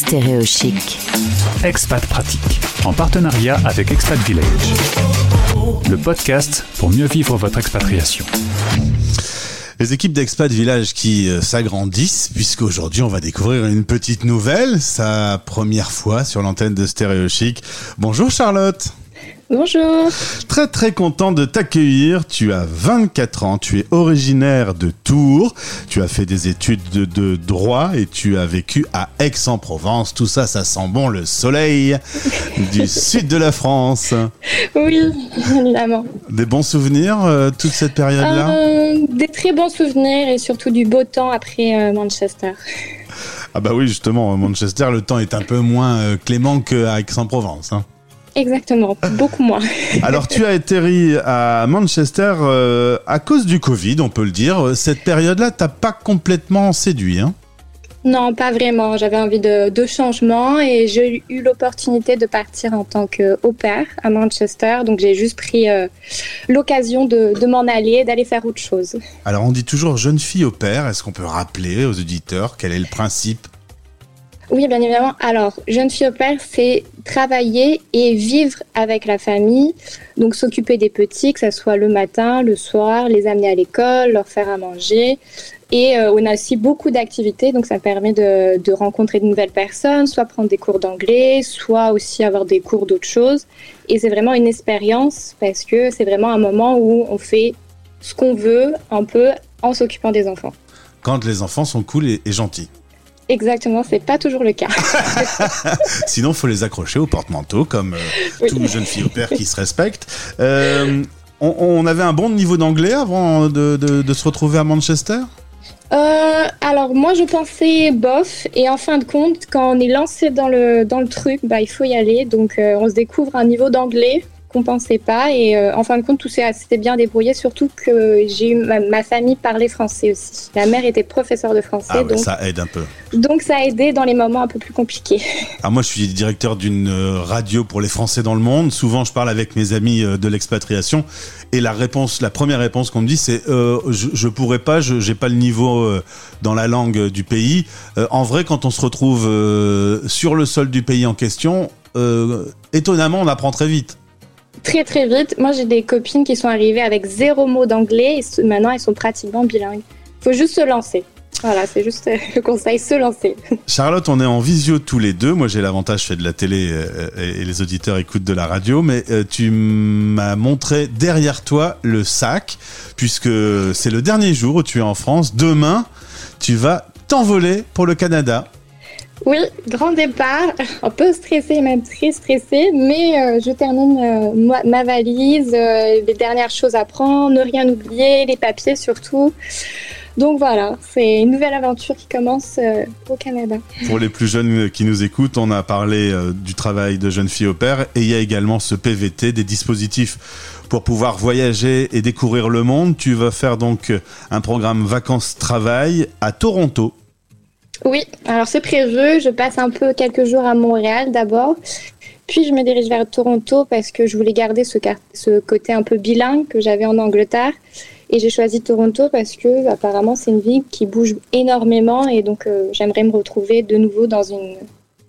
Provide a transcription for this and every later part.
Stéréochic. Expat Pratique, en partenariat avec Expat Village. Le podcast pour mieux vivre votre expatriation. Les équipes d'Expat Village qui euh, s'agrandissent, puisqu'aujourd'hui on va découvrir une petite nouvelle, sa première fois sur l'antenne de Stéréochic. Bonjour Charlotte Bonjour. Très très content de t'accueillir. Tu as 24 ans, tu es originaire de Tours, tu as fait des études de, de droit et tu as vécu à Aix-en-Provence. Tout ça, ça sent bon le soleil du sud de la France. Oui, évidemment. Des bons souvenirs euh, toute cette période-là? Euh, des très bons souvenirs et surtout du beau temps après euh, Manchester. Ah bah oui, justement, Manchester, le temps est un peu moins clément qu'à Aix-en-Provence. hein. Exactement, beaucoup moins. Alors tu as atterri à Manchester euh, à cause du Covid, on peut le dire. Cette période-là, t'as pas complètement séduit. Hein? Non, pas vraiment. J'avais envie de, de changement et j'ai eu l'opportunité de partir en tant qu'au pair à Manchester. Donc j'ai juste pris euh, l'occasion de, de m'en aller, d'aller faire autre chose. Alors on dit toujours jeune fille au père. Est-ce qu'on peut rappeler aux auditeurs quel est le principe Oui, bien évidemment. Alors, jeune fille au père, c'est travailler et vivre avec la famille. Donc, s'occuper des petits, que ce soit le matin, le soir, les amener à l'école, leur faire à manger. Et euh, on a aussi beaucoup d'activités, donc ça permet de, rencontrer de nouvelles personnes, soit prendre des cours d'anglais, soit aussi avoir des cours d'autres choses. Et c'est vraiment une expérience parce que c'est vraiment un moment où on fait ce qu'on veut un peu en s'occupant des enfants. Quand les enfants sont cool et gentils. Exactement, c'est pas toujours le cas. Sinon, faut les accrocher au porte-manteau comme euh, Oui. toute jeune fille au père qui se respecte. Euh, on, on avait un bon niveau d'anglais avant de, de- de se retrouver à Manchester? Euh, alors moi je pensais bof et en fin de compte quand on est lancé dans le dans le truc bah il faut y aller donc euh, on se découvre un niveau d'anglais qu'on pensait pas et euh, en fin de compte tout s'est s'était bien débrouillé surtout que j'ai eu ma, ma famille parlait français aussi la mère était professeure de français Ah ouais, donc ça aide un peu. donc ça a aidé dans les moments un peu plus compliqués Ah, moi, je suis directeur d'une euh, radio pour les Français dans le monde. Souvent, je parle avec mes amis euh, de l'expatriation et la réponse, la première réponse qu'on me dit, c'est euh, je, je pourrais pas, je j'ai pas le niveau euh, dans la langue du pays. En vrai, quand on se retrouve sur le sol du pays en question, étonnamment, on apprend très vite. Très très vite moi j'ai des copines qui sont arrivées avec zéro mot d'anglais et maintenant elles sont pratiquement bilingues faut juste se lancer voilà c'est juste euh, le conseil se lancer Charlotte, on est en visio tous les deux. Moi, j'ai l'avantage, je fais de la télé euh, et les auditeurs écoutent de la radio, mais euh, tu m'as montré derrière toi le sac, puisque c'est le dernier jour où tu es en France. Demain, tu vas t'envoler pour le Canada. Oui, grand départ, un peu stressé, même très stressé, mais euh, je termine euh, ma, valise, euh, les dernières choses à prendre, ne rien oublier, les papiers surtout. Donc voilà, c'est une nouvelle aventure qui commence au Canada. Pour les plus jeunes qui nous écoutent, on a parlé du travail de jeune fille au père et il y a également ce PVT, des dispositifs pour pouvoir voyager et découvrir le monde. Tu vas faire donc un programme vacances-travail à Toronto. Oui, alors c'est prévu, je passe un peu quelques jours à Montréal d'abord, puis je me dirige vers Toronto parce que je voulais garder ce, ce côté un peu bilingue que j'avais en Angleterre. Et j'ai choisi Toronto parce que apparemment c'est une ville qui bouge énormément et donc euh, j'aimerais me retrouver de nouveau dans une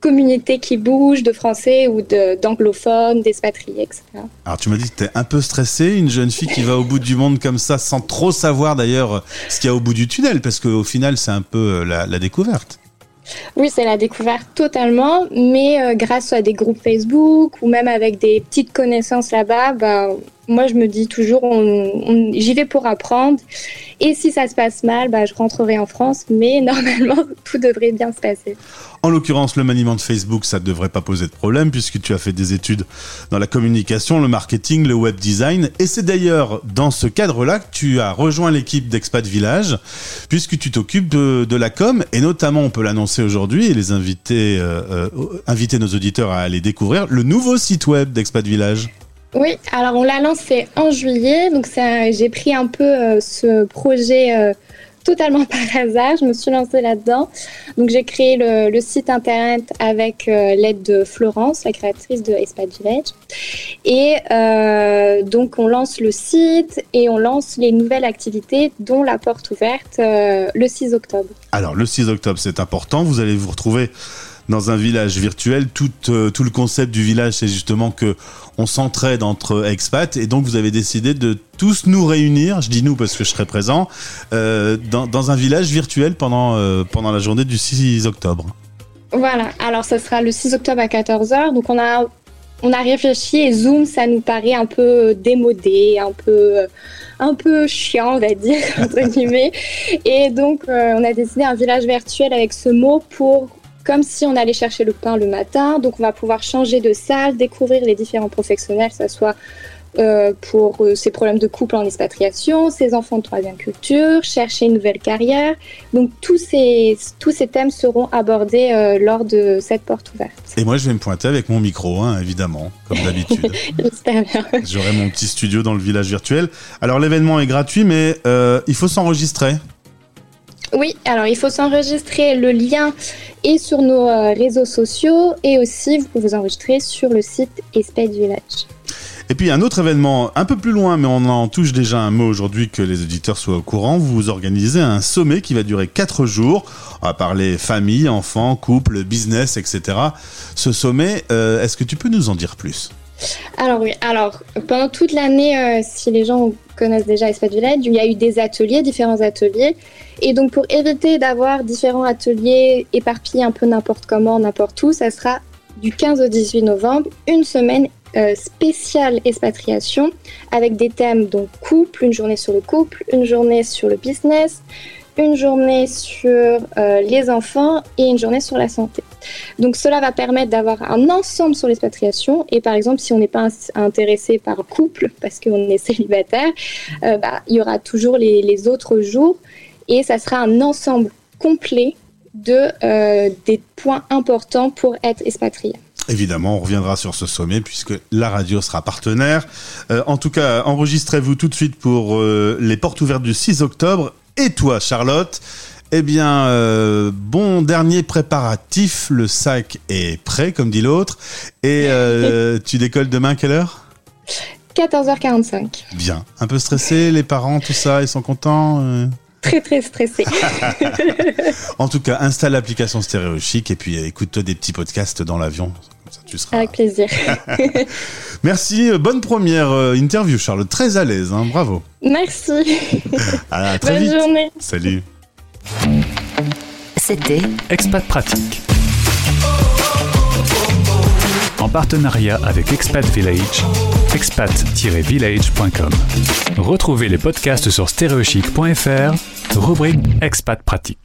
communauté qui bouge de français ou de- d'anglophones, d'expatriés, etc. Alors tu m'as dit que t'es un peu stressée, une jeune fille qui va au bout du monde comme ça, sans trop savoir d'ailleurs ce qu'il y a au bout du tunnel, parce qu'au final c'est un peu euh, la découverte. Oui, c'est la découverte totalement, mais euh, grâce à des groupes Facebook ou même avec des petites connaissances là-bas, bah, moi je me dis toujours, j'y vais pour apprendre. Et si ça se passe mal, bah, je rentrerai en France, mais normalement tout devrait bien se passer. En l'occurrence, le maniement de Facebook, ça ne devrait pas poser de problème puisque tu as fait des études dans la communication, le marketing, le web design. Et c'est d'ailleurs dans ce cadre-là que tu as rejoint l'équipe d'Expat Village puisque tu t'occupes de la com et notamment, on peut l'annoncer aujourd'hui et les inviter, euh, euh, inviter nos auditeurs à aller découvrir le nouveau site web d'Expat Village. Oui, alors on l'a lancé en juillet, donc j'ai pris un peu euh, ce projet totalement par hasard. Je me suis lancée là-dedans. Donc j'ai créé le, site internet avec euh, l'aide de Florence, la créatrice de Expat Village. Et euh, donc on lance le site et on lance les nouvelles activités, dont la porte ouverte euh, le 6 octobre. Alors, le 6 octobre, c'est important. Vous allez vous retrouver dans un village virtuel. Tout, tout le concept du village, c'est justement que on s'entraide entre expats et donc vous avez décidé de tous nous réunir, je dis nous parce que je serai présent, dans, dans, un village virtuel pendant, pendant la journée du 6 octobre. Voilà, alors ce sera le 6 octobre à 14h. Donc on a, réfléchi et Zoom, ça nous paraît un peu démodé, un peu, chiant, on va dire, entre guillemets. Et donc euh, on a décidé un village virtuel avec ce mot pour comme si on allait chercher le pain le matin. Donc on va pouvoir changer de salle, découvrir les différents professionnels, que ce soit euh, pour euh, ses problèmes de couple en expatriation, ses enfants de troisième culture, chercher une nouvelle carrière. Donc tous ces, tous ces thèmes seront abordés euh, lors de cette porte ouverte. Et moi je vais me pointer avec mon micro, hein, évidemment, comme d'habitude. J'espère bien. J'aurai mon petit studio dans le village virtuel. Alors l'événement est gratuit, mais il faut s'enregistrer. Oui, alors il faut s'enregistrer. Le lien est sur nos réseaux sociaux et aussi vous pouvez vous enregistrer sur le site Espèce Village. Et puis un autre événement un peu plus loin, mais on en touche déjà un mot aujourd'hui que les auditeurs soient au courant. Vous organisez un sommet qui va durer 4 jours. On va parler famille, enfants, couple, business, etc. Ce sommet, euh, est-ce que tu peux nous en dire plus? Alors oui, alors pendant toute l'année, euh, si les gens connaissent déjà Espace Village, il y a eu des ateliers, différents ateliers. Et donc pour éviter d'avoir différents ateliers éparpillés un peu n'importe comment, n'importe où, ça sera du 15 au 18 novembre, une semaine euh, spéciale expatriation avec des thèmes donc couple, une journée sur le couple, une journée sur le business, une journée sur euh, les enfants et une journée sur la santé. Donc cela va permettre d'avoir un ensemble sur l'expatriation et par exemple si on n'est pas intéressé par couple parce qu'on est célibataire, euh, bah, il y aura toujours les, autres jours et ça sera un ensemble complet de des points importants pour être expatrié. Évidemment, on reviendra sur ce sommet puisque la radio sera partenaire. Euh, en tout cas, enregistrez-vous tout de suite pour euh, les portes ouvertes du 6 octobre. Et toi, Charlotte Eh bien, euh, bon dernier préparatif. Le sac est prêt, comme dit l'autre. Et tu décolles demain à quelle heure? 14h45. Bien. Un peu stressé, les parents, tout ça, ils sont contents très très stressé. en tout cas, installe l'application Stéréo Chic et puis écoute-toi des petits podcasts dans l'avion. Avec plaisir. Merci, euh, bonne première euh, interview, Charlotte. Très à l'aise, hein, bravo. Merci. À très Bonne journée. Salut. C'était Expat Pratique. En partenariat avec Expat Village, expat-village.com. Retrouvez les podcasts sur stereochic.fr, rubrique Expat Pratique.